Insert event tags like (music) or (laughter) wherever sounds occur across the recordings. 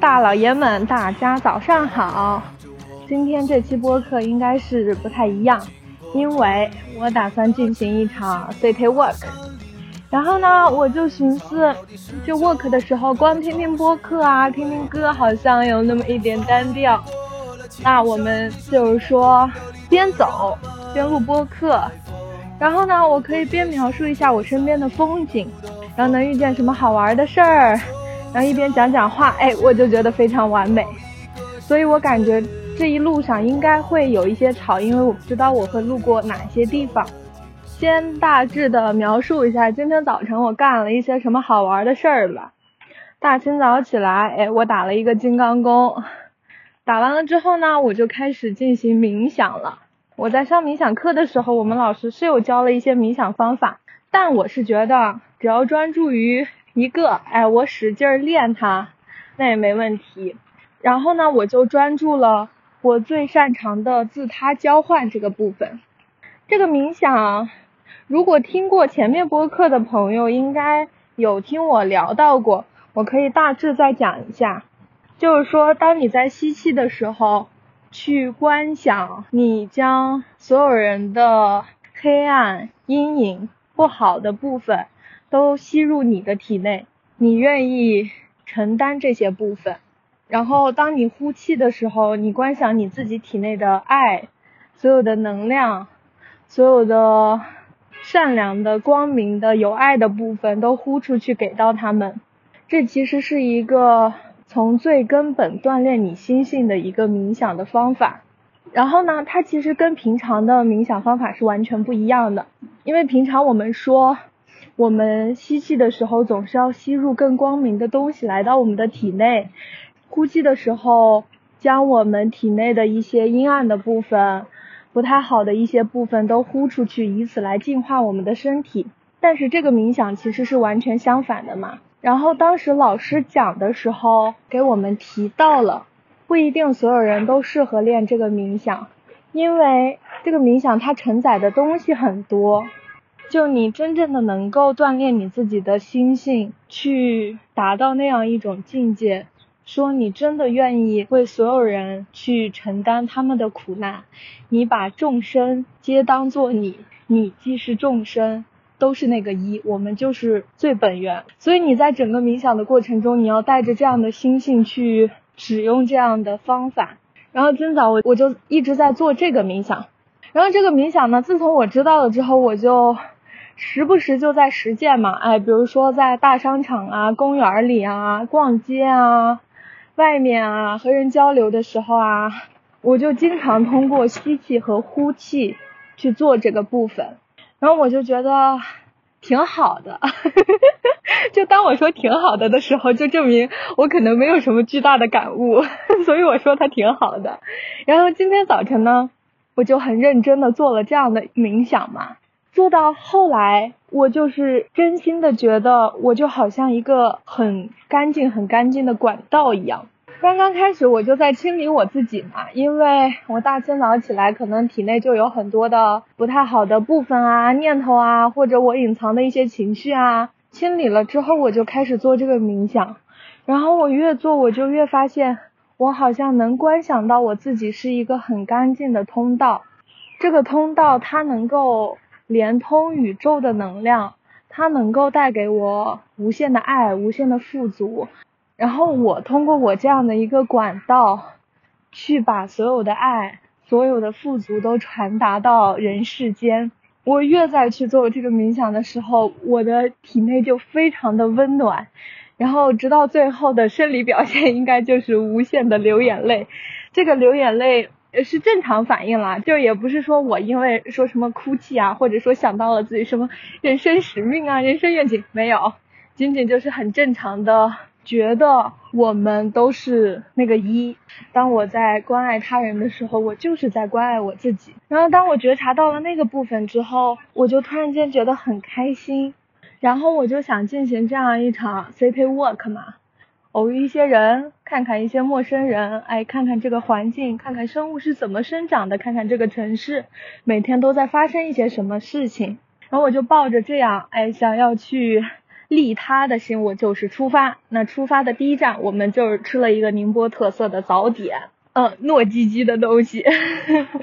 大老爷们，大家早上好。今天这期播客应该是不太一样，因为我打算进行一场 city walk。然后呢，我就寻思，就 walk 的时候光听听播客啊，听听歌，好像有那么一点单调。那我们就是说，边走边录播客，然后呢，我可以边描述一下我身边的风景，然后能遇见什么好玩的事儿，然后一边讲讲话，哎，我就觉得非常完美。所以我感觉这一路上应该会有一些吵，因为我不知道我会路过哪些地方。先大致的描述一下今天早晨我干了一些什么好玩的事儿吧。大清早起来，哎，我打了一个金刚功。打完了之后呢，我就开始进行冥想了。我在上冥想课的时候，我们老师是有教了一些冥想方法，但我是觉得只要专注于一个，哎，我使劲练它，那也没问题。然后呢，我就专注了我最擅长的自他交换这个部分。这个冥想，如果听过前面播客的朋友，应该有听我聊到过，我可以大致再讲一下。就是说，当你在吸气的时候，去观想你将所有人的黑暗、阴影、不好的部分都吸入你的体内，你愿意承担这些部分。然后，当你呼气的时候，你观想你自己体内的爱，所有的能量，所有的善良的、光明的、有爱的部分都呼出去给到他们。这其实是一个。从最根本锻炼你心性的一个冥想的方法，然后呢，它其实跟平常的冥想方法是完全不一样的。因为平常我们说，我们吸气的时候总是要吸入更光明的东西来到我们的体内，呼气的时候将我们体内的一些阴暗的部分、不太好的一些部分都呼出去，以此来净化我们的身体。但是这个冥想其实是完全相反的嘛。然后当时老师讲的时候，给我们提到了，不一定所有人都适合练这个冥想，因为这个冥想它承载的东西很多，就你真正的能够锻炼你自己的心性，去达到那样一种境界，说你真的愿意为所有人去承担他们的苦难，你把众生皆当作你，你既是众生。都是那个一，我们就是最本源。所以你在整个冥想的过程中，你要带着这样的心性去使用这样的方法。然后今早我我就一直在做这个冥想。然后这个冥想呢，自从我知道了之后，我就时不时就在实践嘛。哎，比如说在大商场啊、公园里啊、逛街啊、外面啊和人交流的时候啊，我就经常通过吸气和呼气去做这个部分。然后我就觉得挺好的，(laughs) 就当我说挺好的的时候，就证明我可能没有什么巨大的感悟，(laughs) 所以我说它挺好的。然后今天早晨呢，我就很认真的做了这样的冥想嘛，做到后来，我就是真心的觉得，我就好像一个很干净、很干净的管道一样。刚刚开始我就在清理我自己嘛，因为我大清早起来，可能体内就有很多的不太好的部分啊、念头啊，或者我隐藏的一些情绪啊。清理了之后，我就开始做这个冥想，然后我越做，我就越发现，我好像能观想到我自己是一个很干净的通道。这个通道它能够连通宇宙的能量，它能够带给我无限的爱、无限的富足。然后我通过我这样的一个管道，去把所有的爱、所有的富足都传达到人世间。我越在去做这个冥想的时候，我的体内就非常的温暖。然后直到最后的生理表现，应该就是无限的流眼泪。这个流眼泪是正常反应啦，就也不是说我因为说什么哭泣啊，或者说想到了自己什么人生使命啊、人生愿景，没有，仅仅就是很正常的。觉得我们都是那个一。当我在关爱他人的时候，我就是在关爱我自己。然后当我觉察到了那个部分之后，我就突然间觉得很开心。然后我就想进行这样一场 city walk 嘛，偶遇一些人，看看一些陌生人，哎，看看这个环境，看看生物是怎么生长的，看看这个城市每天都在发生一些什么事情。然后我就抱着这样，哎，想要去利他的心，我就是出发。那出发的第一站，我们就是吃了一个宁波特色的早点，嗯，糯叽叽的东西。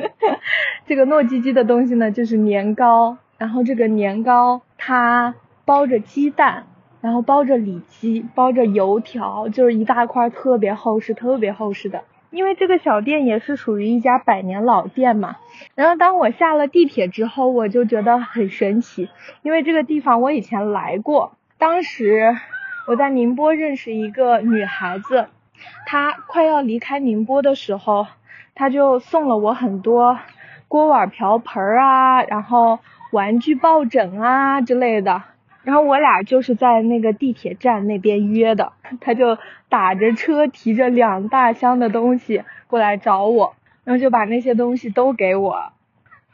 (laughs) 这个糯叽叽的东西呢，就是年糕，然后这个年糕它包着鸡蛋，然后包着里脊，包着油条，就是一大块特别厚实、特别厚实的。因为这个小店也是属于一家百年老店嘛，然后当我下了地铁之后，我就觉得很神奇，因为这个地方我以前来过，当时我在宁波认识一个女孩子，她快要离开宁波的时候，她就送了我很多锅碗瓢盆啊，然后玩具抱枕啊之类的。然后我俩就是在那个地铁站那边约的，(laughs) 他就打着车提着两大箱的东西过来找我，然后就把那些东西都给我，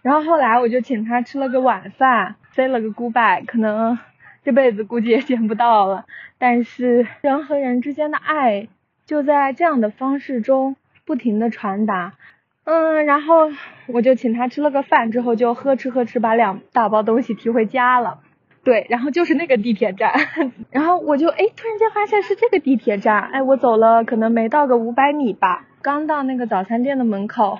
然后后来我就请他吃了个晚饭，say 了个 goodbye，可能这辈子估计也见不到了，但是人和人之间的爱就在这样的方式中不停的传达，嗯，然后我就请他吃了个饭之后就呵哧呵哧把两大包东西提回家了。对，然后就是那个地铁站，(laughs) 然后我就哎，突然间发现是这个地铁站，哎，我走了可能没到个五百米吧，刚到那个早餐店的门口，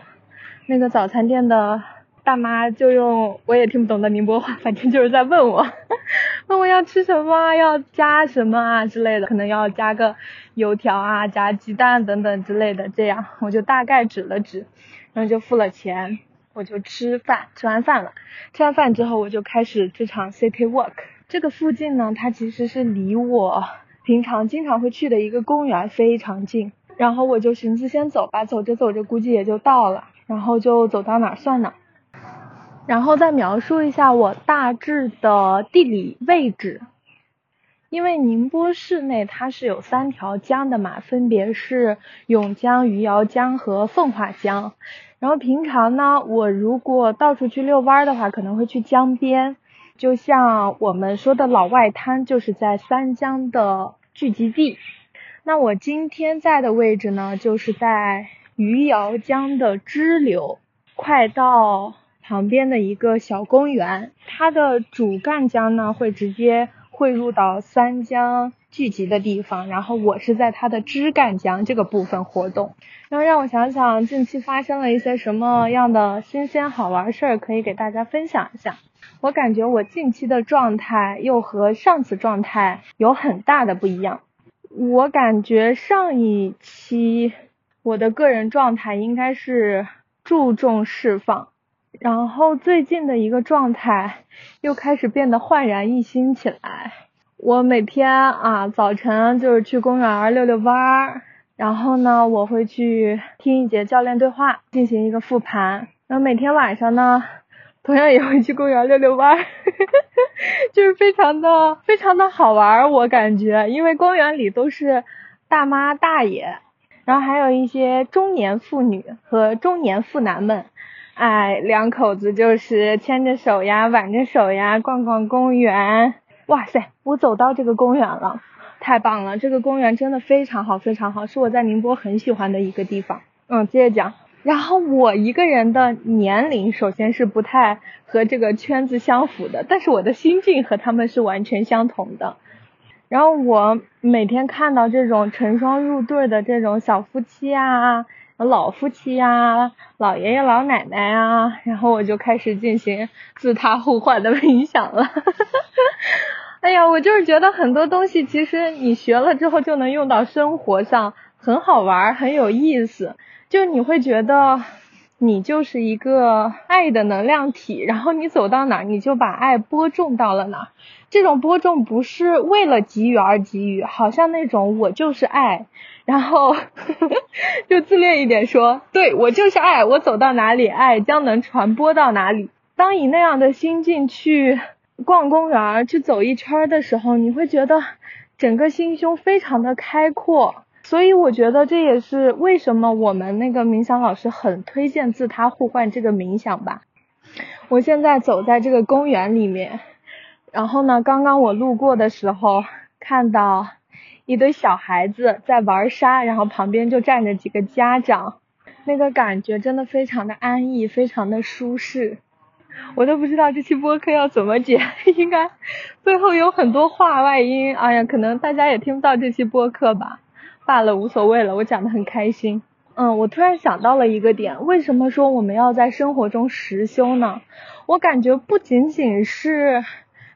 那个早餐店的大妈就用我也听不懂的宁波话，反正就是在问我，(laughs) 问我要吃什么，要加什么啊之类的，可能要加个油条啊，加鸡蛋等等之类的，这样我就大概指了指，然后就付了钱。我就吃饭，吃完饭了。吃完饭之后，我就开始这场 city walk。这个附近呢，它其实是离我平常经常会去的一个公园非常近。然后我就寻思先走吧，走着走着估计也就到了。然后就走到哪儿算哪。然后再描述一下我大致的地理位置。因为宁波市内它是有三条江的嘛，分别是甬江、余姚江和奉化江。然后平常呢，我如果到处去遛弯的话，可能会去江边，就像我们说的老外滩，就是在三江的聚集地。那我今天在的位置呢，就是在余姚江的支流，快到旁边的一个小公园。它的主干江呢，会直接汇入到三江。聚集的地方，然后我是在它的枝干江这个部分活动，然后让我想想近期发生了一些什么样的新鲜好玩事儿，可以给大家分享一下。我感觉我近期的状态又和上次状态有很大的不一样。我感觉上一期我的个人状态应该是注重释放，然后最近的一个状态又开始变得焕然一新起来。我每天啊早晨就是去公园遛遛弯儿，然后呢我会去听一节教练对话，进行一个复盘。然后每天晚上呢，同样也会去公园遛遛弯儿，(laughs) 就是非常的非常的好玩儿，我感觉，因为公园里都是大妈大爷，然后还有一些中年妇女和中年妇男们，哎，两口子就是牵着手呀，挽着手呀，逛逛公园。哇塞，我走到这个公园了，太棒了！这个公园真的非常好，非常好，是我在宁波很喜欢的一个地方。嗯，接着讲。然后我一个人的年龄首先是不太和这个圈子相符的，但是我的心境和他们是完全相同的。然后我每天看到这种成双入对的这种小夫妻啊、老夫妻呀、老爷爷老奶奶啊，然后我就开始进行自他互换的冥想了。(laughs) 哎呀，我就是觉得很多东西其实你学了之后就能用到生活上，很好玩，很有意思。就你会觉得你就是一个爱的能量体，然后你走到哪你就把爱播种到了哪。这种播种不是为了给予而给予，好像那种我就是爱，然后 (laughs) 就自恋一点说，对我就是爱，我走到哪里爱将能传播到哪里。当以那样的心境去。逛公园去走一圈的时候，你会觉得整个心胸非常的开阔，所以我觉得这也是为什么我们那个冥想老师很推荐自他互换这个冥想吧。我现在走在这个公园里面，然后呢，刚刚我路过的时候看到一堆小孩子在玩沙，然后旁边就站着几个家长，那个感觉真的非常的安逸，非常的舒适。我都不知道这期播客要怎么剪，应该背后有很多话外音。哎呀，可能大家也听不到这期播客吧，罢了，无所谓了，我讲的很开心。嗯，我突然想到了一个点，为什么说我们要在生活中实修呢？我感觉不仅仅是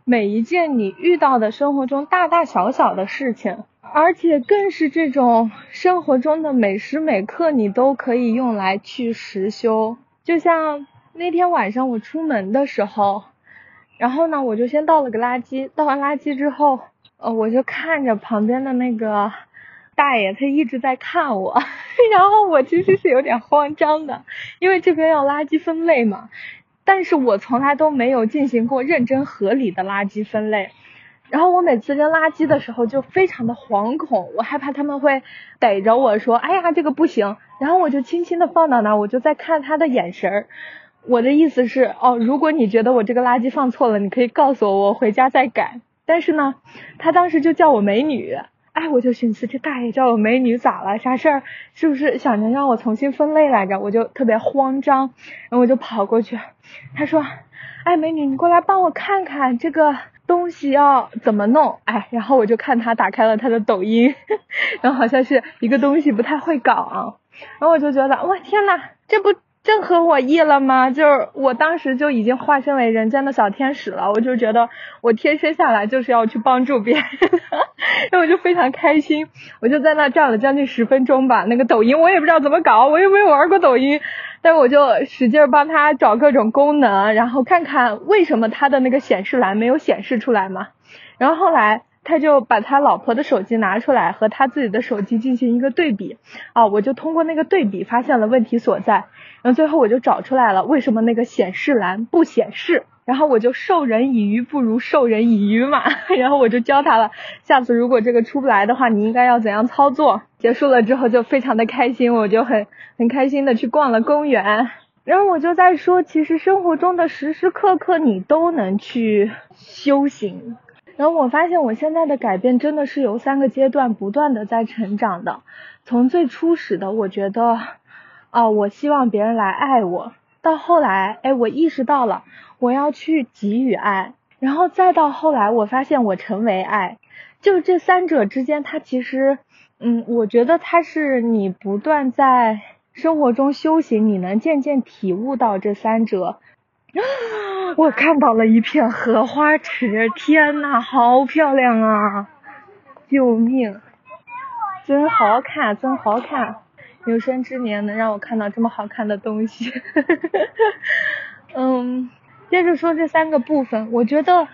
每一件你遇到的生活中大大小小的事情，而且更是这种生活中的每时每刻，你都可以用来去实修。就像那天晚上我出门的时候，然后呢，我就先倒了个垃圾，倒完垃圾之后，呃，我就看着旁边的那个。大爷他一直在看我，(laughs) 然后我其实是有点慌张的，因为这边要垃圾分类嘛，但是我从来都没有进行过认真合理的垃圾分类，然后我每次扔垃圾的时候就非常的惶恐，我害怕他们会逮着我说，哎呀这个不行，然后我就轻轻的放到那，我就在看他的眼神儿，我的意思是，哦，如果你觉得我这个垃圾放错了，你可以告诉我，我回家再改，但是呢，他当时就叫我美女。哎，我就寻思这大爷叫我美女咋了？啥事儿？是不是想着让我重新分类来着？我就特别慌张，然后我就跑过去。他说：“哎，美女，你过来帮我看看这个东西要怎么弄。”哎，然后我就看他打开了他的抖音，然后好像是一个东西不太会搞啊，然后我就觉得，哇天呐，这不。正合我意了吗？就是我当时就已经化身为人间的小天使了，我就觉得我天生下来就是要去帮助别人，然后我就非常开心，我就在那站了将近十分钟吧。那个抖音我也不知道怎么搞，我又没有玩过抖音，但我就使劲帮他找各种功能，然后看看为什么他的那个显示栏没有显示出来嘛。然后后来他就把他老婆的手机拿出来和他自己的手机进行一个对比，啊，我就通过那个对比发现了问题所在。然后最后我就找出来了，为什么那个显示栏不显示？然后我就授人以鱼不如授人以渔嘛。(laughs) 然后我就教他了，下次如果这个出不来的话，你应该要怎样操作？结束了之后就非常的开心，我就很很开心的去逛了公园。然后我就在说，其实生活中的时时刻刻你都能去修行。然后我发现我现在的改变真的是由三个阶段不断的在成长的，从最初始的我觉得。哦，我希望别人来爱我。到后来，哎，我意识到了我要去给予爱，然后再到后来，我发现我成为爱。就这三者之间，它其实，嗯，我觉得它是你不断在生活中修行，你能渐渐体悟到这三者。(gasps) 我看到了一片荷花池，天呐，好漂亮啊！救命，真好看，真好看。有生之年能让我看到这么好看的东西，(laughs) 嗯，接着说这三个部分，我觉得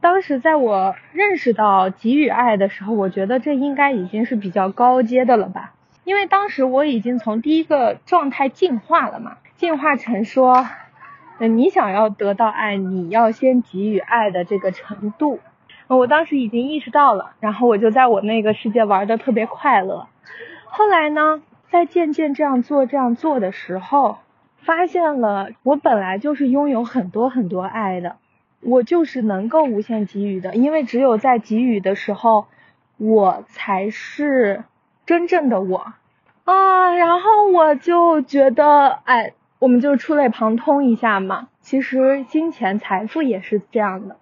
当时在我认识到给予爱的时候，我觉得这应该已经是比较高阶的了吧，因为当时我已经从第一个状态进化了嘛，进化成说，你想要得到爱，你要先给予爱的这个程度，我当时已经意识到了，然后我就在我那个世界玩的特别快乐，后来呢？在渐渐这样做、这样做的时候，发现了我本来就是拥有很多很多爱的，我就是能够无限给予的，因为只有在给予的时候，我才是真正的我啊。然后我就觉得，哎，我们就触类旁通一下嘛。其实金钱财富也是这样的，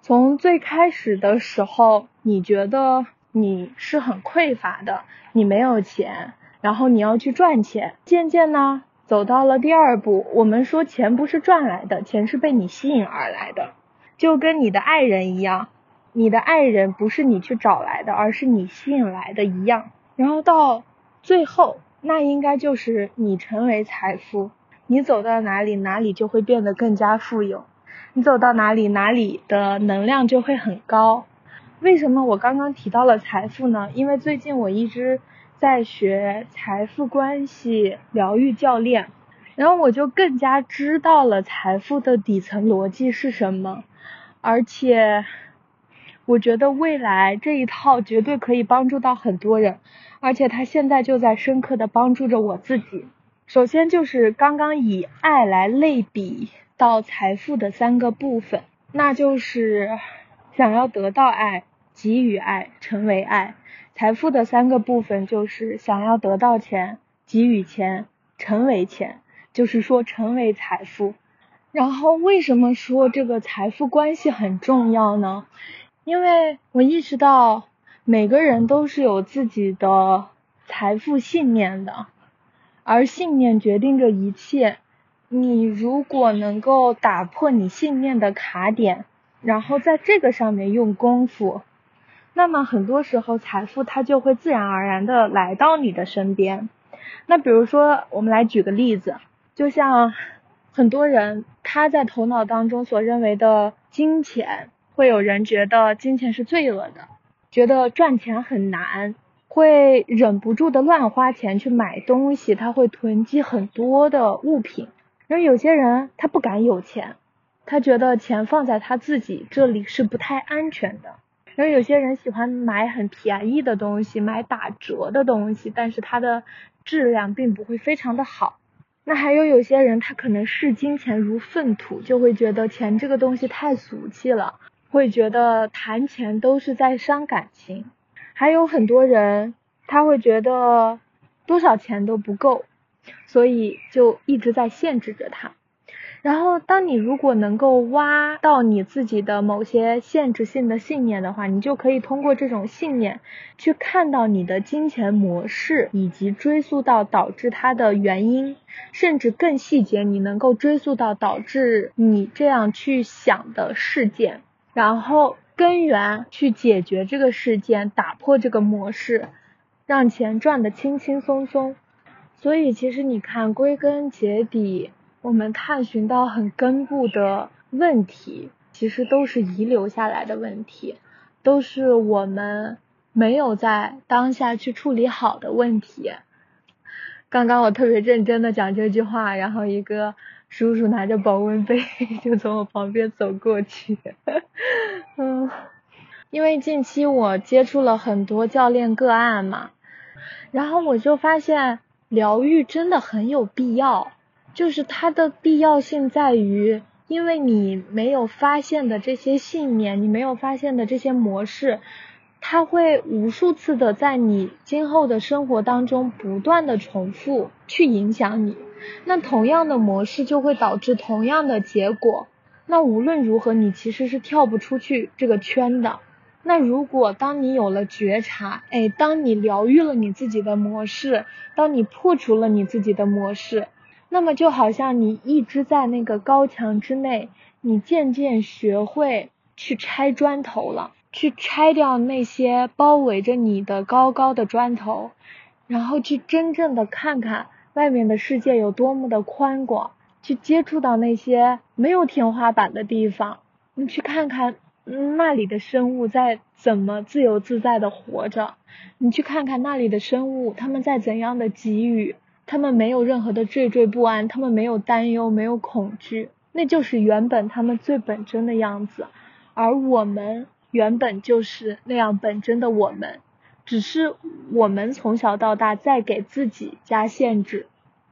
从最开始的时候，你觉得你是很匮乏的，你没有钱。然后你要去赚钱，渐渐呢走到了第二步。我们说钱不是赚来的，钱是被你吸引而来的，就跟你的爱人一样，你的爱人不是你去找来的，而是你吸引来的一样。然后到最后，那应该就是你成为财富，你走到哪里，哪里就会变得更加富有。你走到哪里，哪里的能量就会很高。为什么我刚刚提到了财富呢？因为最近我一直。在学财富关系疗愈教练，然后我就更加知道了财富的底层逻辑是什么，而且我觉得未来这一套绝对可以帮助到很多人，而且他现在就在深刻的帮助着我自己。首先就是刚刚以爱来类比到财富的三个部分，那就是想要得到爱、给予爱、成为爱。财富的三个部分就是想要得到钱、给予钱、成为钱，就是说成为财富。然后为什么说这个财富关系很重要呢？因为我意识到每个人都是有自己的财富信念的，而信念决定着一切。你如果能够打破你信念的卡点，然后在这个上面用功夫，那么很多时候财富它就会自然而然的来到你的身边。那比如说，我们来举个例子，就像很多人他在头脑当中所认为的金钱，会有人觉得金钱是罪恶的，觉得赚钱很难，会忍不住的乱花钱去买东西，他会囤积很多的物品。而有些人他不敢有钱，他觉得钱放在他自己这里是不太安全的。而有些人喜欢买很便宜的东西，买打折的东西，但是它的质量并不会非常的好。那还有有些人他可能视金钱如粪土，就会觉得钱这个东西太俗气了，会觉得谈钱都是在伤感情。还有很多人他会觉得多少钱都不够。所以就一直在限制着他。然后，当你如果能够挖到你自己的某些限制性的信念的话，你就可以通过这种信念去看到你的金钱模式，以及追溯到导致它的原因，甚至更细节，你能够追溯到导致你这样去想的事件，然后根源去解决这个事件，打破这个模式，让钱赚得轻轻松松。所以，其实你看，归根结底，我们探寻到很根部的问题，其实都是遗留下来的问题，都是我们没有在当下去处理好的问题。刚刚我特别认真的讲这句话，然后一个叔叔拿着保温杯 (laughs) 就从我旁边走过去。嗯，因为近期我接触了很多教练个案嘛，然后我就发现。疗愈真的很有必要，就是它的必要性在于，因为你没有发现的这些信念，你没有发现的这些模式，它会无数次的在你今后的生活当中不断的重复去影响你，那同样的模式就会导致同样的结果，那无论如何你其实是跳不出去这个圈的。那如果当你有了觉察，哎，当你疗愈了你自己的模式，当你破除了你自己的模式，那么就好像你一直在那个高墙之内，你渐渐学会去拆砖头了，去拆掉那些包围着你的高高的砖头，然后去真正的看看外面的世界有多么的宽广，去接触到那些没有天花板的地方，你去看看。那里的生物在怎么自由自在的活着？你去看看那里的生物，他们在怎样的给予？他们没有任何的惴惴不安，他们没有担忧，没有恐惧，那就是原本他们最本真的样子。而我们原本就是那样本真的我们，只是我们从小到大在给自己加限制，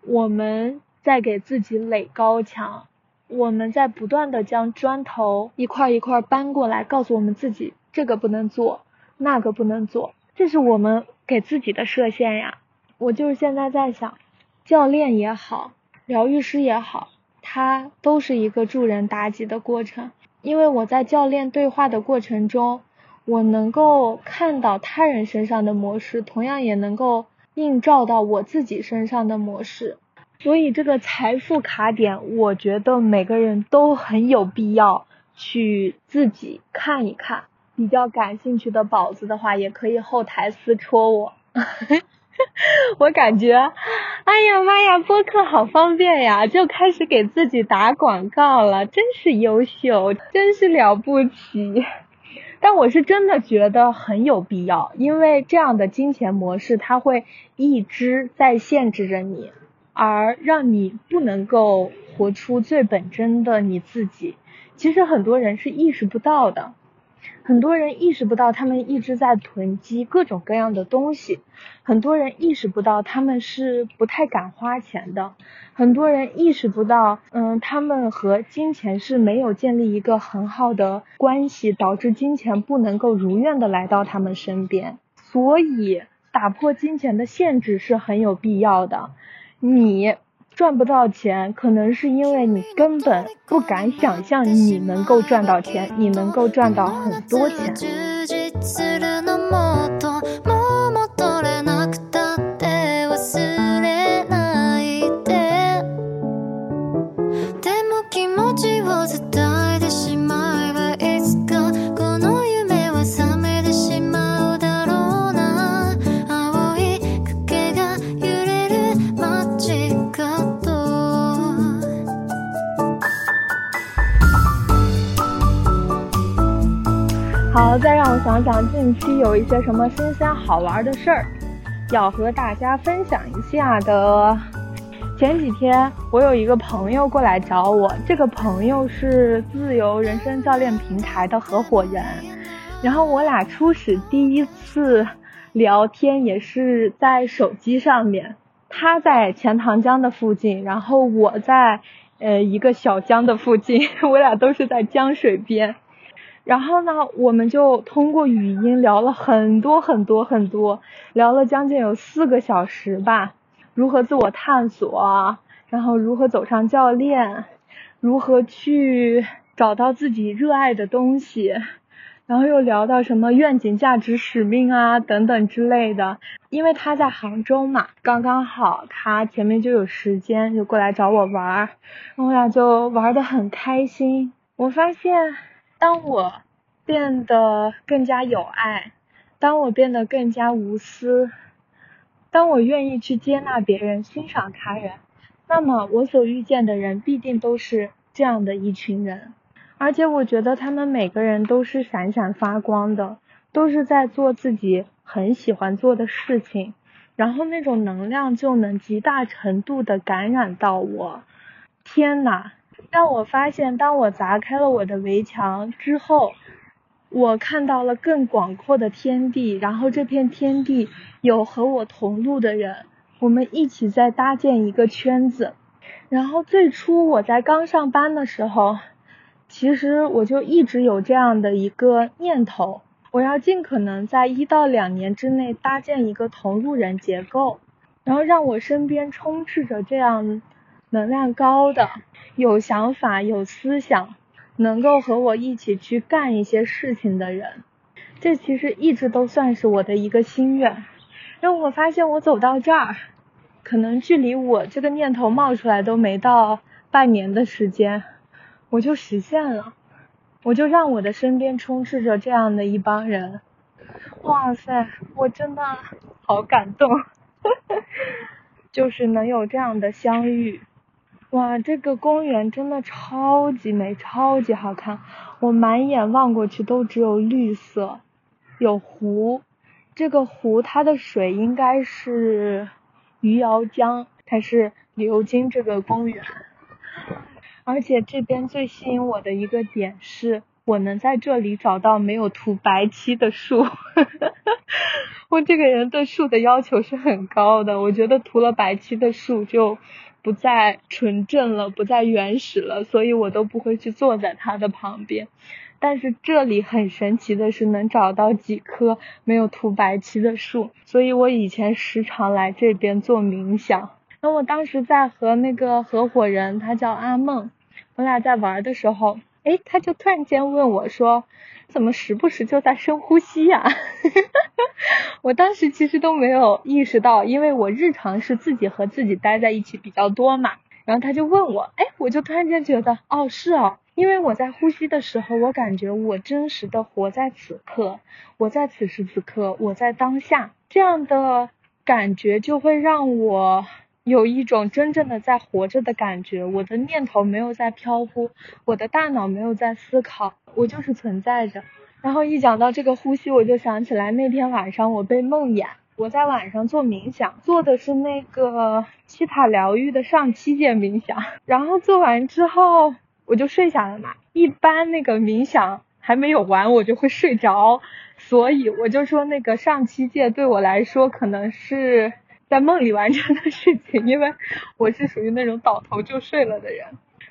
我们在给自己垒高墙。我们在不断的将砖头一块一块搬过来，告诉我们自己这个不能做，那个不能做，这是我们给自己的设限呀。我就是现在在想，教练也好，疗愈师也好，它都是一个助人达己的过程。因为我在教练对话的过程中，我能够看到他人身上的模式，同样也能够映照到我自己身上的模式。所以这个财富卡点，我觉得每个人都很有必要去自己看一看。比较感兴趣的宝子的话，也可以后台私戳我。(laughs) 我感觉，哎呀妈呀，播客好方便呀，就开始给自己打广告了，真是优秀，真是了不起。但我是真的觉得很有必要，因为这样的金钱模式，它会一直在限制着你。而让你不能够活出最本真的你自己，其实很多人是意识不到的。很多人意识不到他们一直在囤积各种各样的东西，很多人意识不到他们是不太敢花钱的，很多人意识不到，嗯，他们和金钱是没有建立一个很好的关系，导致金钱不能够如愿的来到他们身边。所以，打破金钱的限制是很有必要的。你赚不到钱，可能是因为你根本不敢想象你能够赚到钱，你能够赚到很多钱。想想，近期有一些什么新鲜好玩的事儿，要和大家分享一下的。前几天我有一个朋友过来找我，这个朋友是自由人生教练平台的合伙人，然后我俩初始第一次聊天也是在手机上面，他在钱塘江的附近，然后我在呃一个小江的附近，(laughs) 我俩都是在江水边。然后呢，我们就通过语音聊了很多很多很多，聊了将近有四个小时吧。如何自我探索，然后如何走上教练，如何去找到自己热爱的东西，然后又聊到什么愿景、价值、使命啊等等之类的。因为他在杭州嘛，刚刚好他前面就有时间，就过来找我玩儿，我俩就玩的很开心。我发现。当我变得更加有爱，当我变得更加无私，当我愿意去接纳别人、欣赏他人，那么我所遇见的人必定都是这样的一群人，而且我觉得他们每个人都是闪闪发光的，都是在做自己很喜欢做的事情，然后那种能量就能极大程度的感染到我。天呐！让我发现，当我砸开了我的围墙之后，我看到了更广阔的天地。然后这片天地有和我同路的人，我们一起在搭建一个圈子。然后最初我在刚上班的时候，其实我就一直有这样的一个念头：我要尽可能在一到两年之内搭建一个同路人结构，然后让我身边充斥着这样能量高的。有想法、有思想，能够和我一起去干一些事情的人，这其实一直都算是我的一个心愿。让我发现，我走到这儿，可能距离我这个念头冒出来都没到半年的时间，我就实现了。我就让我的身边充斥着这样的一帮人。哇塞，我真的好感动，(laughs) 就是能有这样的相遇。哇，这个公园真的超级美，超级好看。我满眼望过去都只有绿色，有湖，这个湖它的水应该是余姚江，它是流经这个公园。而且这边最吸引我的一个点是，我能在这里找到没有涂白漆的树。(laughs) 我这个人对树的要求是很高的，我觉得涂了白漆的树就。不再纯正了，不再原始了，所以我都不会去坐在它的旁边。但是这里很神奇的是，能找到几棵没有涂白漆的树，所以我以前时常来这边做冥想。那我当时在和那个合伙人，他叫阿梦，我俩在玩的时候，哎，他就突然间问我说。怎么时不时就在深呼吸呀？(laughs) 我当时其实都没有意识到，因为我日常是自己和自己待在一起比较多嘛。然后他就问我，哎，我就突然间觉得，哦，是哦，因为我在呼吸的时候，我感觉我真实的活在此刻，我在此时此刻，我在当下，这样的感觉就会让我。有一种真正的在活着的感觉，我的念头没有在飘忽，我的大脑没有在思考，我就是存在着。然后一讲到这个呼吸，我就想起来那天晚上我被梦魇，我在晚上做冥想，做的是那个西塔疗愈的上七界冥想，(laughs) 然后做完之后我就睡下了嘛。一般那个冥想还没有完，我就会睡着，所以我就说那个上七界对我来说可能是。在梦里完成的事情，因为我是属于那种倒头就睡了的人，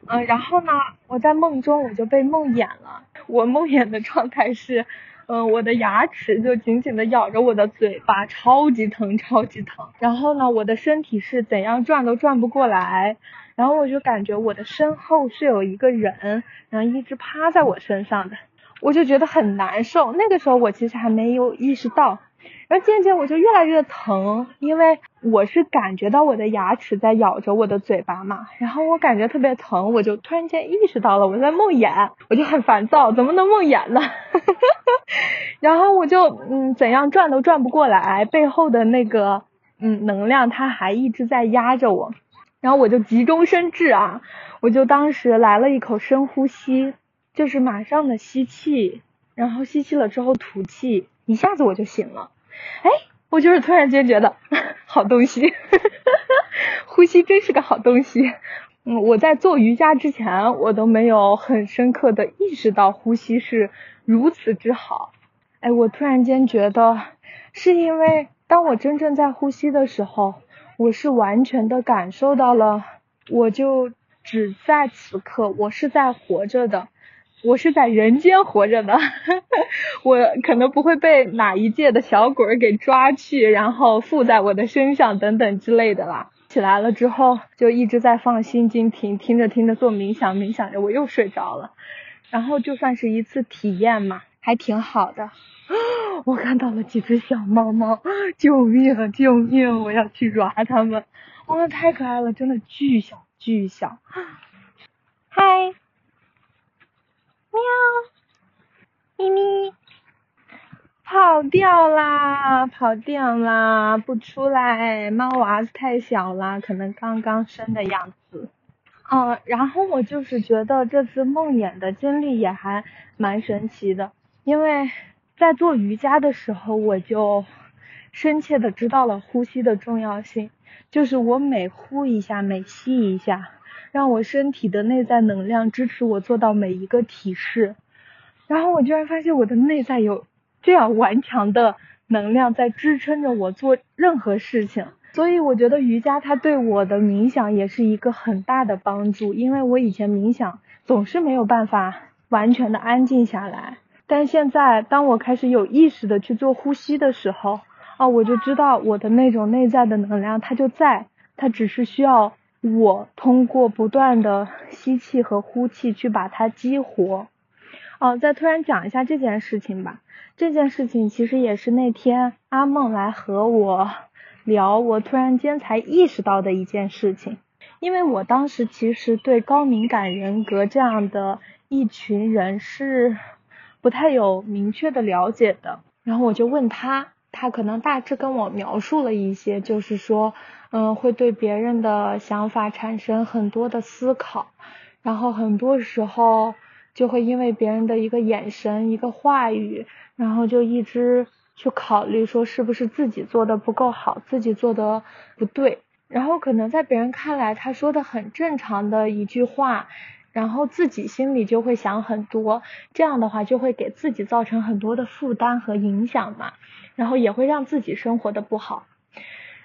嗯，然后呢，我在梦中我就被梦魇了。我梦魇的状态是，嗯，我的牙齿就紧紧的咬着我的嘴巴，超级疼，超级疼。然后呢，我的身体是怎样转都转不过来。然后我就感觉我的身后是有一个人，然后一直趴在我身上的，我就觉得很难受。那个时候我其实还没有意识到。然后渐渐我就越来越疼，因为我是感觉到我的牙齿在咬着我的嘴巴嘛，然后我感觉特别疼，我就突然间意识到了我在梦魇，我就很烦躁，怎么能梦魇呢？(laughs) 然后我就嗯怎样转都转不过来，背后的那个嗯能量它还一直在压着我，然后我就急中生智啊，我就当时来了一口深呼吸，就是马上的吸气，然后吸气了之后吐气，一下子我就醒了。哎，我就是突然间觉得 (laughs) 好东西，(laughs) 呼吸真是个好东西。嗯，我在做瑜伽之前，我都没有很深刻的意识到呼吸是如此之好。哎，我突然间觉得，是因为当我真正在呼吸的时候，我是完全的感受到了，我就只在此刻，我是在活着的。我是在人间活着的，我可能不会被哪一届的小鬼给抓去，然后附在我的身上等等之类的啦。起来了之后就一直在放心经听，听着听着做冥想，冥想着我又睡着了。然后就算是一次体验嘛，还挺好的。(gasps) 我看到了几只小猫猫，救命啊救命！我要去抓它们，哇，太可爱了，真的巨小巨小。嗨。喵，咪咪，跑掉啦，跑掉啦，不出来，猫娃子太小啦，可能刚刚生的样子。嗯，然后我就是觉得这次梦魇的经历也还蛮神奇的，因为在做瑜伽的时候，我就深切的知道了呼吸的重要性，就是我每呼一下，每吸一下。让我身体的内在能量支持我做到每一个体式，然后我居然发现我的内在有这样顽强的能量在支撑着我做任何事情，所以我觉得瑜伽它对我的冥想也是一个很大的帮助，因为我以前冥想总是没有办法完全的安静下来，但现在当我开始有意识的去做呼吸的时候，啊，我就知道我的那种内在的能量它就在，它只是需要。我通过不断的吸气和呼气去把它激活。哦，再突然讲一下这件事情吧。这件事情其实也是那天阿梦来和我聊，我突然间才意识到的一件事情。因为我当时其实对高敏感人格这样的一群人是不太有明确的了解的，然后我就问他，他可能大致跟我描述了一些，就是说。嗯，会对别人的想法产生很多的思考，然后很多时候就会因为别人的一个眼神、一个话语，然后就一直去考虑说是不是自己做的不够好，自己做的不对，然后可能在别人看来他说的很正常的一句话，然后自己心里就会想很多，这样的话就会给自己造成很多的负担和影响嘛，然后也会让自己生活的不好。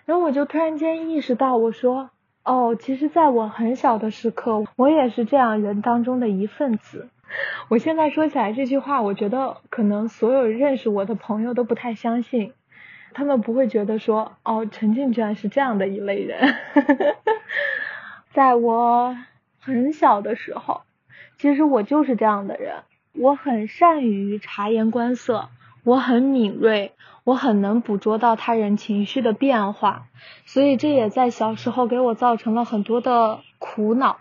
然后我就突然间意识到，我说，哦，其实在我很小的时刻，我也是这样人当中的一份子。我现在说起来这句话，我觉得可能所有认识我的朋友都不太相信，他们不会觉得说，哦，陈静居然是这样的一类人。(laughs) 在我很小的时候，其实我就是这样的人，我很善于察言观色。我很敏锐，我很能捕捉到他人情绪的变化，所以这也在小时候给我造成了很多的苦恼。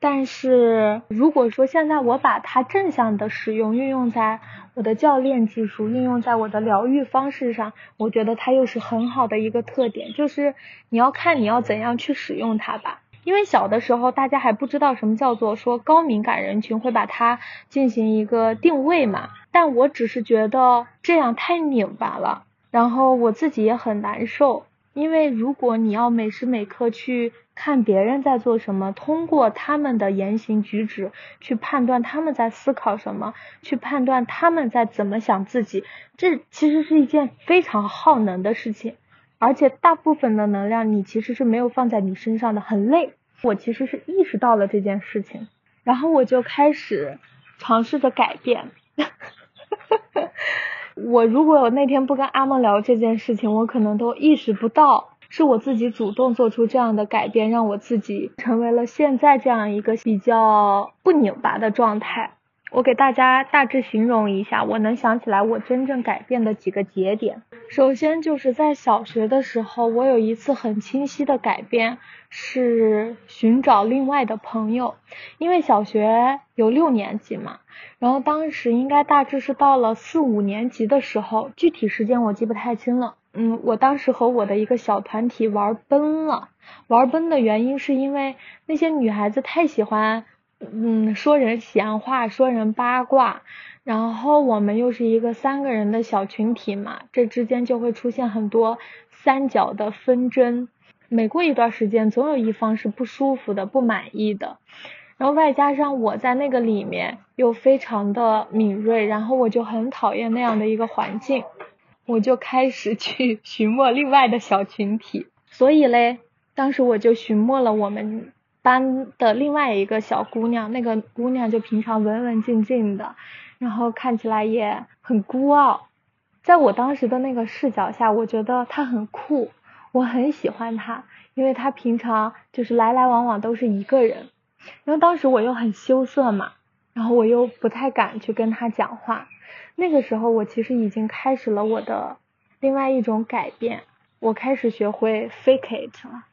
但是如果说现在我把它正向的使用，运用在我的教练技术，运用在我的疗愈方式上，我觉得它又是很好的一个特点，就是你要看你要怎样去使用它吧。因为小的时候大家还不知道什么叫做说高敏感人群会把它进行一个定位嘛。但我只是觉得这样太拧巴了，然后我自己也很难受。因为如果你要每时每刻去看别人在做什么，通过他们的言行举止去判断他们在思考什么，去判断他们在怎么想自己，这其实是一件非常耗能的事情。而且大部分的能量你其实是没有放在你身上的，很累。我其实是意识到了这件事情，然后我就开始尝试着改变。(laughs) 我如果我那天不跟阿梦聊这件事情，我可能都意识不到，是我自己主动做出这样的改变，让我自己成为了现在这样一个比较不拧巴的状态。我给大家大致形容一下，我能想起来我真正改变的几个节点。首先就是在小学的时候，我有一次很清晰的改变，是寻找另外的朋友。因为小学有六年级嘛，然后当时应该大致是到了四五年级的时候，具体时间我记不太清了。嗯，我当时和我的一个小团体玩崩了，玩崩的原因是因为那些女孩子太喜欢。嗯，说人闲话，说人八卦，然后我们又是一个三个人的小群体嘛，这之间就会出现很多三角的纷争。每过一段时间，总有一方是不舒服的、不满意的。然后外加上我在那个里面又非常的敏锐，然后我就很讨厌那样的一个环境，我就开始去 (laughs) 寻摸另外的小群体。所以嘞，当时我就寻摸了我们。班的另外一个小姑娘，那个姑娘就平常文文静静的，然后看起来也很孤傲，在我当时的那个视角下，我觉得她很酷，我很喜欢他，因为他平常就是来来往往都是一个人，然后当时我又很羞涩嘛，然后我又不太敢去跟他讲话，那个时候我其实已经开始了我的另外一种改变，我开始学会 fake it 了。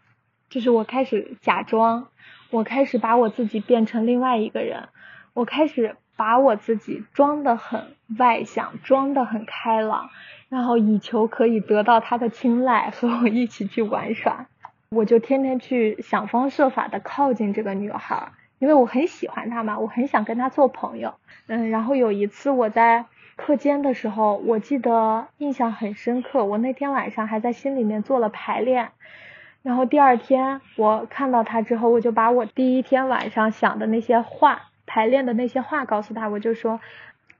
就是我开始假装，我开始把我自己变成另外一个人，我开始把我自己装的很外向，装的很开朗，然后以求可以得到他的青睐，和我一起去玩耍。我就天天去想方设法的靠近这个女孩，因为我很喜欢她嘛，我很想跟她做朋友。嗯，然后有一次我在课间的时候，我记得印象很深刻，我那天晚上还在心里面做了排练。然后第二天我看到她之后，我就把我第一天晚上想的那些话、排练的那些话告诉他。我就说，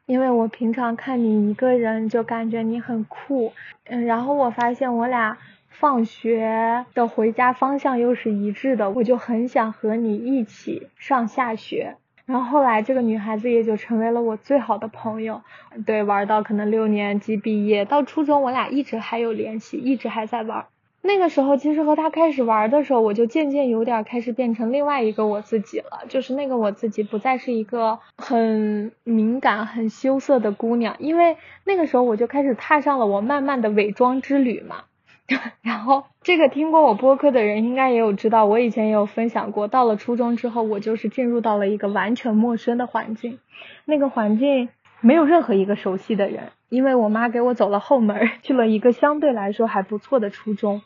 因为我平常看你一个人就感觉你很酷，嗯，然后我发现我俩放学的回家方向又是一致的，我就很想和你一起上下学。然后后来这个女孩子也就成为了我最好的朋友，对，玩到可能六年级毕业，到初中我俩一直还有联系，一直还在玩。那个时候，其实和他开始玩的时候，我就渐渐有点开始变成另外一个我自己了。就是那个我自己不再是一个很敏感、很羞涩的姑娘，因为那个时候我就开始踏上了我慢慢的伪装之旅嘛。(laughs) 然后，这个听过我播客的人应该也有知道，我以前也有分享过。到了初中之后，我就是进入到了一个完全陌生的环境，那个环境没有任何一个熟悉的人，因为我妈给我走了后门，去了一个相对来说还不错的初中。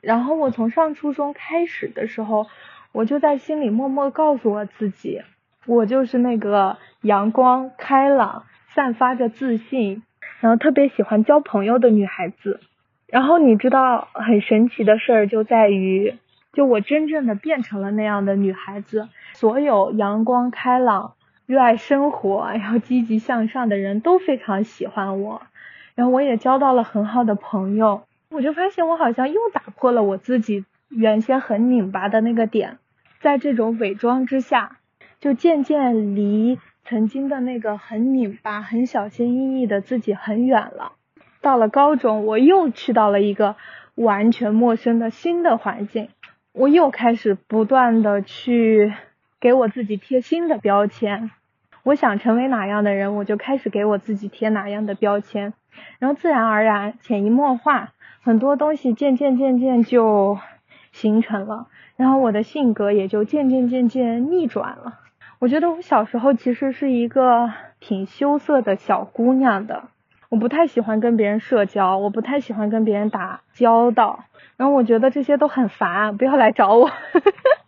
然后我从上初中开始的时候，我就在心里默默告诉我自己，我就是那个阳光开朗、散发着自信，然后特别喜欢交朋友的女孩子。然后你知道很神奇的事儿就在于，就我真正的变成了那样的女孩子，所有阳光开朗、热爱生活、然后积极向上的人都非常喜欢我，然后我也交到了很好的朋友。我就发现我好像又打破了我自己原先很拧巴的那个点，在这种伪装之下，就渐渐离曾经的那个很拧巴、很小心翼翼的自己很远了。到了高中，我又去到了一个完全陌生的新的环境，我又开始不断的去给我自己贴新的标签。我想成为哪样的人，我就开始给我自己贴哪样的标签，然后自然而然、潜移默化。很多东西渐渐渐渐就形成了，然后我的性格也就渐渐渐渐逆转了。我觉得我小时候其实是一个挺羞涩的小姑娘的，我不太喜欢跟别人社交，我不太喜欢跟别人打交道，然后我觉得这些都很烦，不要来找我。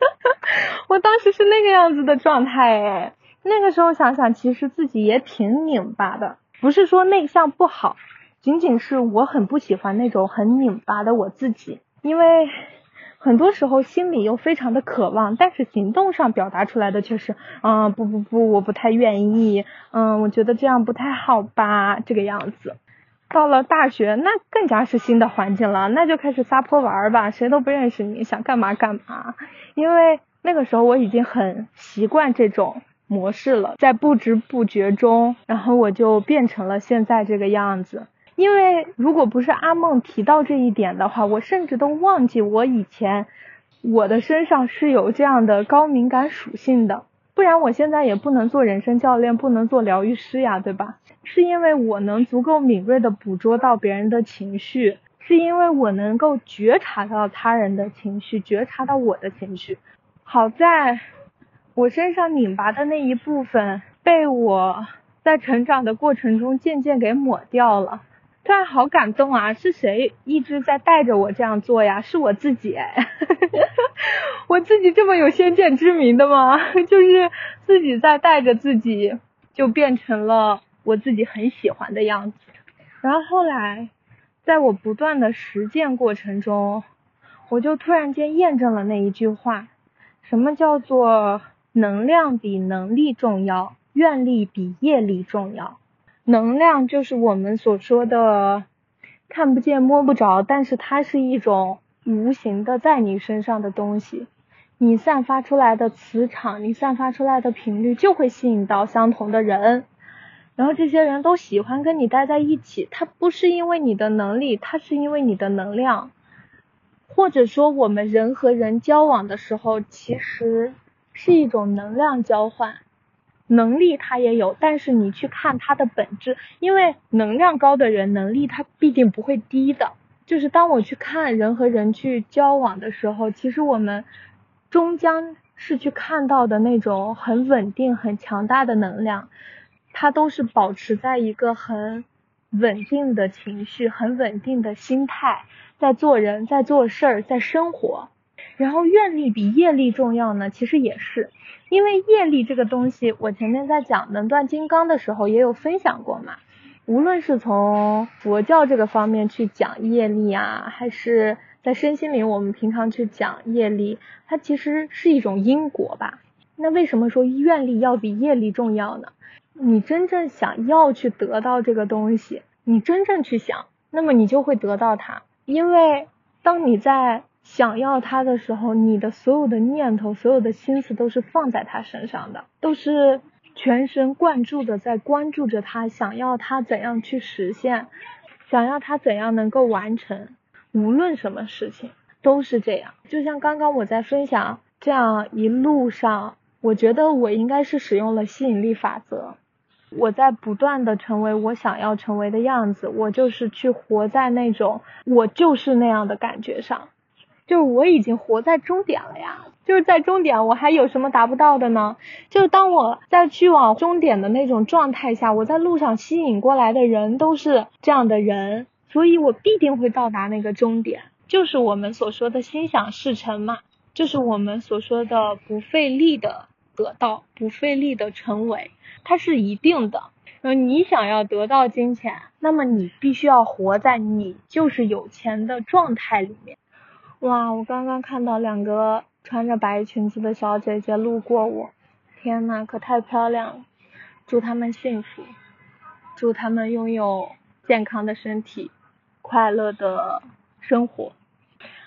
(laughs) 我当时是那个样子的状态哎，那个时候想想其实自己也挺拧巴的，不是说内向不好。仅仅是我很不喜欢那种很拧巴的我自己，因为很多时候心里又非常的渴望，但是行动上表达出来的却是，嗯，不不不，我不太愿意，嗯，我觉得这样不太好吧，这个样子。到了大学，那更加是新的环境了，那就开始撒泼玩儿吧，谁都不认识你，想干嘛干嘛。因为那个时候我已经很习惯这种模式了，在不知不觉中，然后我就变成了现在这个样子。因为如果不是阿梦提到这一点的话，我甚至都忘记我以前我的身上是有这样的高敏感属性的，不然我现在也不能做人生教练，不能做疗愈师呀，对吧？是因为我能足够敏锐的捕捉到别人的情绪，是因为我能够觉察到他人的情绪，觉察到我的情绪。好在我身上拧巴的那一部分被我在成长的过程中渐渐给抹掉了。突然好感动啊！是谁一直在带着我这样做呀？是我自己，(laughs) 我自己这么有先见之明的吗？(laughs) 就是自己在带着自己，就变成了我自己很喜欢的样子。然后后来，在我不断的实践过程中，我就突然间验证了那一句话：什么叫做能量比能力重要，愿力比业力重要？能量就是我们所说的看不见摸不着，但是它是一种无形的在你身上的东西。你散发出来的磁场，你散发出来的频率就会吸引到相同的人，然后这些人都喜欢跟你待在一起。它不是因为你的能力，它是因为你的能量，或者说我们人和人交往的时候，其实是一种能量交换。能力他也有，但是你去看他的本质，因为能量高的人能力他必定不会低的。就是当我去看人和人去交往的时候，其实我们终将是去看到的那种很稳定、很强大的能量，他都是保持在一个很稳定的情绪、很稳定的心态，在做人、在做事儿、在生活。然后愿力比业力重要呢，其实也是。因为业力这个东西，我前面在讲能断金刚的时候也有分享过嘛。无论是从佛教这个方面去讲业力啊，还是在身心灵我们平常去讲业力，它其实是一种因果吧。那为什么说愿力要比业力重要呢？你真正想要去得到这个东西，你真正去想，那么你就会得到它。因为当你在想要他的时候，你的所有的念头、所有的心思都是放在他身上的，都是全神贯注的在关注着他，想要他怎样去实现，想要他怎样能够完成，无论什么事情都是这样。就像刚刚我在分享，这样一路上，我觉得我应该是使用了吸引力法则，我在不断的成为我想要成为的样子，我就是去活在那种我就是那样的感觉上。就是我已经活在终点了呀，就是在终点，我还有什么达不到的呢？就是当我在去往终点的那种状态下，我在路上吸引过来的人都是这样的人，所以我必定会到达那个终点，就是我们所说的心想事成嘛，就是我们所说的不费力的得到，不费力的成为，它是一定的。嗯，你想要得到金钱，那么你必须要活在你就是有钱的状态里面。哇，我刚刚看到两个穿着白裙子的小姐姐路过我，天呐，可太漂亮了！祝她们幸福，祝她们拥有健康的身体，快乐的生活。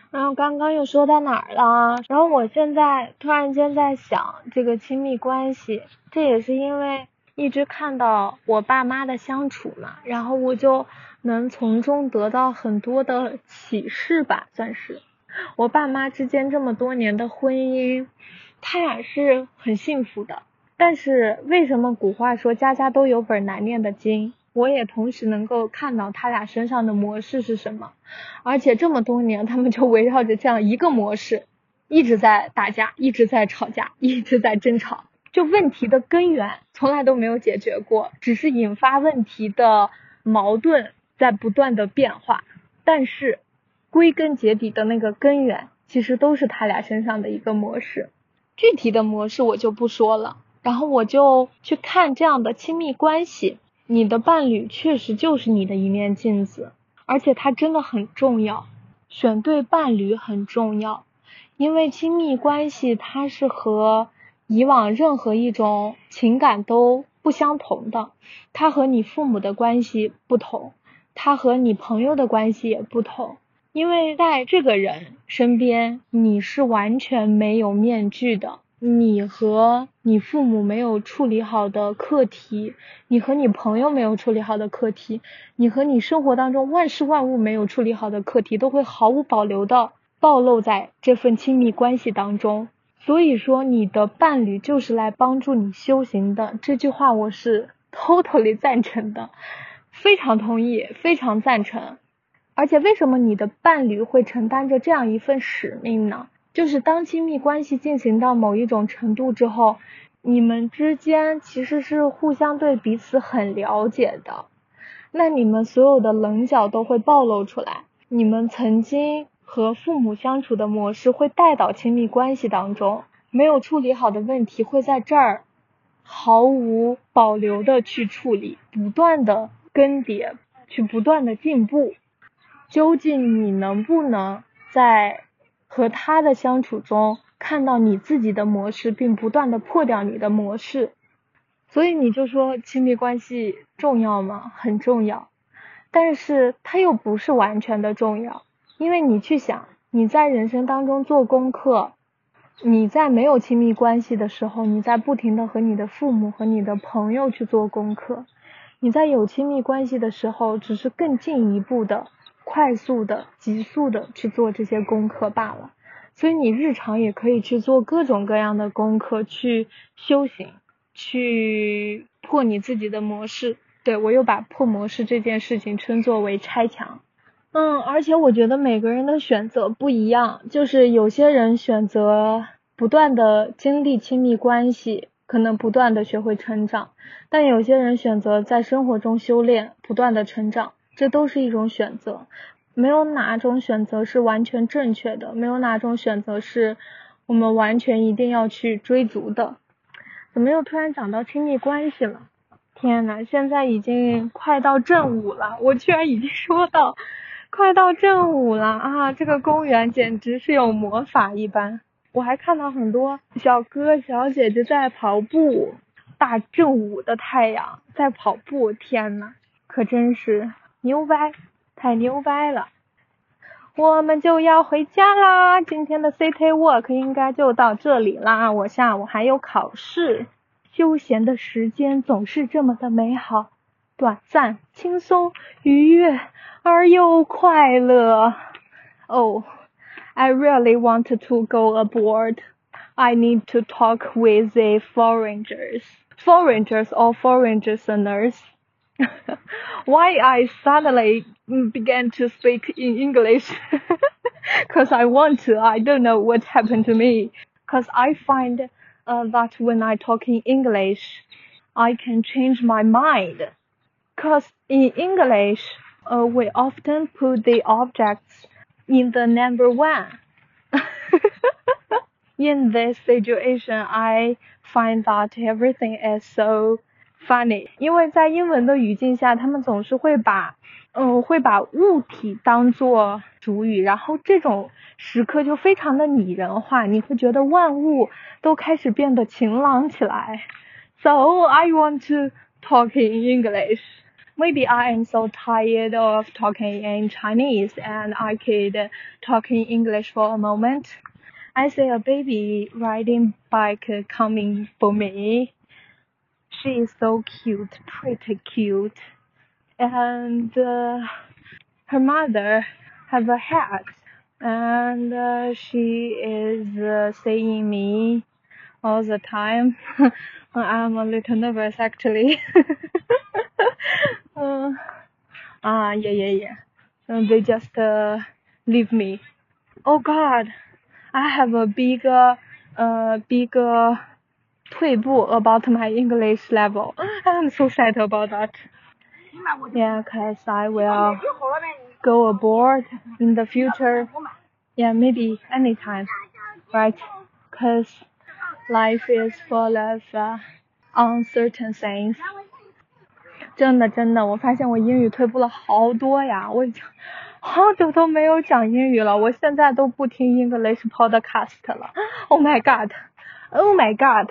然后刚刚又说到哪儿了？然后我现在突然间在想这个亲密关系，这也是因为一直看到我爸妈的相处嘛，然后我就能从中得到很多的启示吧，算是。我爸妈之间这么多年的婚姻，他俩是很幸福的。但是为什么古话说家家都有本难念的经？我也同时能够看到他俩身上的模式是什么，而且这么多年他们就围绕着这样一个模式，一直在打架，一直在吵架，一直在争吵。就问题的根源从来都没有解决过，只是引发问题的矛盾在不断的变化。但是。归根结底的那个根源，其实都是他俩身上的一个模式。具体的模式我就不说了，然后我就去看这样的亲密关系。你的伴侣确实就是你的一面镜子，而且他真的很重要。选对伴侣很重要，因为亲密关系它是和以往任何一种情感都不相同的。它和你父母的关系不同，它和你朋友的关系也不同。因为在这个人身边，你是完全没有面具的，你和你父母没有处理好的课题，你和你朋友没有处理好的课题，你和你生活当中万事万物没有处理好的课题，都会毫无保留的暴露在这份亲密关系当中。所以说，你的伴侣就是来帮助你修行的。这句话我是 (laughs) totally 赞成的，非常同意，非常赞成。而且，为什么你的伴侣会承担着这样一份使命呢？就是当亲密关系进行到某一种程度之后，你们之间其实是互相对彼此很了解的，那你们所有的棱角都会暴露出来，你们曾经和父母相处的模式会带到亲密关系当中，没有处理好的问题会在这儿毫无保留的去处理，不断的更迭，去不断的进步，究竟你能不能在？和他的相处中，看到你自己的模式，并不断的破掉你的模式，所以你就说亲密关系重要吗？很重要，但是它又不是完全的重要，因为你去想，你在人生当中做功课，你在没有亲密关系的时候，你在不停的和你的父母和你的朋友去做功课，你在有亲密关系的时候，只是更进一步的。快速的、急速的去做这些功课罢了，所以你日常也可以去做各种各样的功课，去修行，去破你自己的模式。对我又把破模式这件事情称作为拆墙。嗯，而且我觉得每个人的选择不一样，就是有些人选择不断的经历亲密关系，可能不断的学会成长，但有些人选择在生活中修炼，不断的成长。这都是一种选择，没有哪种选择是完全正确的，没有哪种选择是我们完全一定要去追逐的。怎么又突然讲到亲密关系了？天呐，现在已经快到正午了，我居然已经说到快到正午了啊！这个公园简直是有魔法一般，我还看到很多小哥小姐姐在跑步，大正午的太阳在跑步，天呐，可真是。牛掰，太牛掰了！我们就要回家啦，今天的 City Walk 应该就到这里啦。我下午还有考试，休闲的时间总是这么的美好，短暂、轻松、愉悦而又快乐。Oh, I really want to go aboard. I need to talk with the foreigners, foreigners or foreigners. Why I suddenly began to speak in English. (laughs) Because I want to. I don't know what happened to me. Because I find uh, that when I talk in English, I can change my mind. Because in English, uh, we often put the objects in the number one. (laughs) in this situation, I find that everything is so funny，因为在英文的语境下，他们总是会把，嗯，会把物体当做主语，然后这种时刻就非常的拟人化，你会觉得万物都开始变得晴朗起来。So I want to talk in English. Maybe I am so tired of talking in Chinese and I could talk in English for a moment. I see a baby riding bike coming for me. She is so cute, pretty cute. And uh, her mother have a hat and uh, she is uh, saying me all the time. (laughs) I'm a little nervous actually. (laughs) uh, ah, yeah, yeah, yeah. And they just uh, leave me. Oh God, I have a bigger, uh, bigger 退步 about my English level. (laughs) I'm so sad about that. Yeah, cause I will go abroad in the future. Yeah, maybe anytime, right? Cause life is full of uh, uncertain things. 真的真的，我发现我英语退步了好多呀！我已经好久都没有讲英语了，我现在都不听 English (laughs) podcast 了。Oh my god! Oh my god!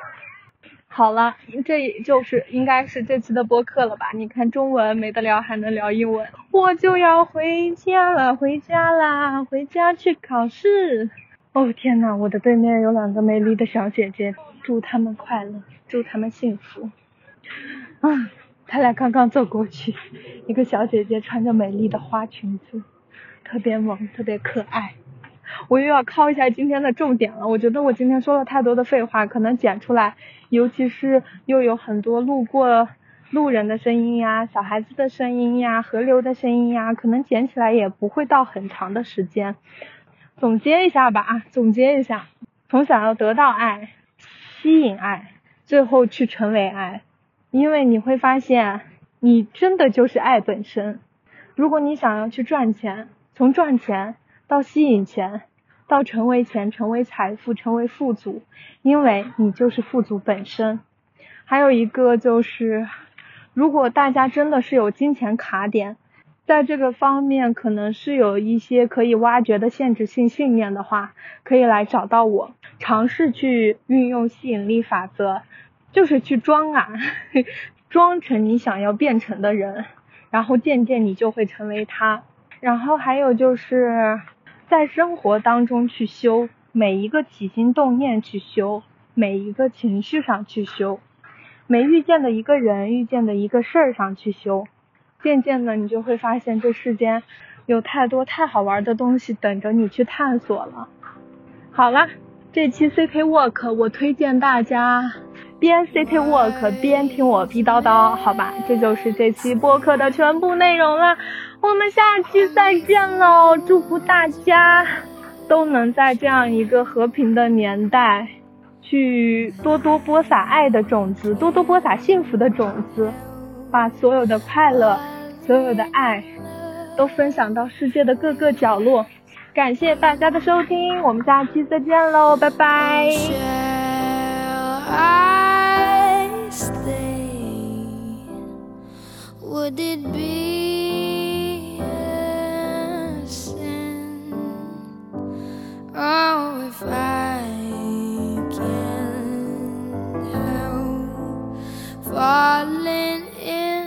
好了，这就是应该是这期的播客了吧？你看中文没得聊，还能聊英文。我就要回家了，回家啦，回家去考试。哦天呐，我的对面有两个美丽的小姐姐，祝她们快乐，祝她们幸福。啊，他俩刚刚走过去，一个小姐姐穿着美丽的花裙子，特别萌，特别可爱。我又要敲一下今天的重点了。我觉得我今天说了太多的废话，可能剪出来，尤其是又有很多路过路人的声音呀、小孩子的声音呀、河流的声音呀，可能剪起来也不会到很长的时间。总结一下吧，啊，总结一下，从想要得到爱、吸引爱，最后去成为爱，因为你会发现，你真的就是爱本身。如果你想要去赚钱，从赚钱。到吸引钱，到成为钱，成为财富，成为富足，因为你就是富足本身。还有一个就是，如果大家真的是有金钱卡点，在这个方面可能是有一些可以挖掘的限制性信念的话，可以来找到我，尝试去运用吸引力法则，就是去装啊，(laughs) 装成你想要变成的人，然后渐渐你就会成为他。然后还有就是。在生活当中去修每一个起心动念，去修每一个情绪上去修，每遇见的一个人、遇见的一个事儿上去修，渐渐的你就会发现这世间有太多太好玩的东西等着你去探索了。好了，这期 City Walk 我推荐大家边 City Walk 边听我逼叨叨，好吧，这就是这期播客的全部内容了。我们下期再见喽！祝福大家都能在这样一个和平的年代，去多多播撒爱的种子，多多播撒幸福的种子，把所有的快乐、所有的爱都分享到世界的各个角落。感谢大家的收听，我们下期再见喽，拜拜。Would it be Oh, if I can help falling in.